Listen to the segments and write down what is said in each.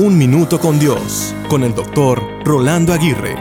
Un Minuto con Dios, con el doctor Rolando Aguirre.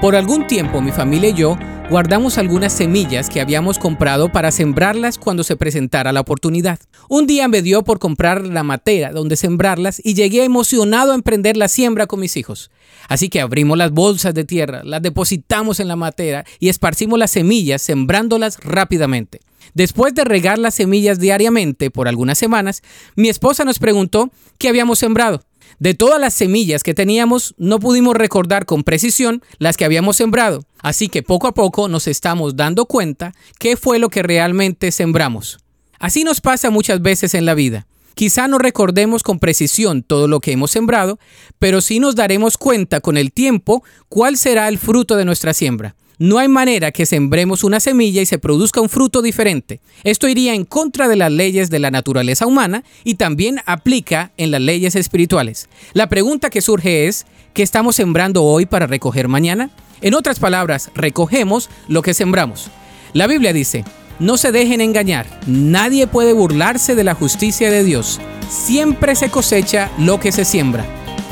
Por algún tiempo mi familia y yo guardamos algunas semillas que habíamos comprado para sembrarlas cuando se presentara la oportunidad. Un día me dio por comprar la matera donde sembrarlas y llegué emocionado a emprender la siembra con mis hijos. Así que abrimos las bolsas de tierra, las depositamos en la matera y esparcimos las semillas sembrándolas rápidamente. Después de regar las semillas diariamente por algunas semanas, mi esposa nos preguntó qué habíamos sembrado. De todas las semillas que teníamos, no pudimos recordar con precisión las que habíamos sembrado, así que poco a poco nos estamos dando cuenta qué fue lo que realmente sembramos. Así nos pasa muchas veces en la vida. Quizá no recordemos con precisión todo lo que hemos sembrado, pero sí nos daremos cuenta con el tiempo cuál será el fruto de nuestra siembra. No hay manera que sembremos una semilla y se produzca un fruto diferente. Esto iría en contra de las leyes de la naturaleza humana y también aplica en las leyes espirituales. La pregunta que surge es, ¿qué estamos sembrando hoy para recoger mañana? En otras palabras, recogemos lo que sembramos. La Biblia dice, no se dejen engañar, nadie puede burlarse de la justicia de Dios. Siempre se cosecha lo que se siembra.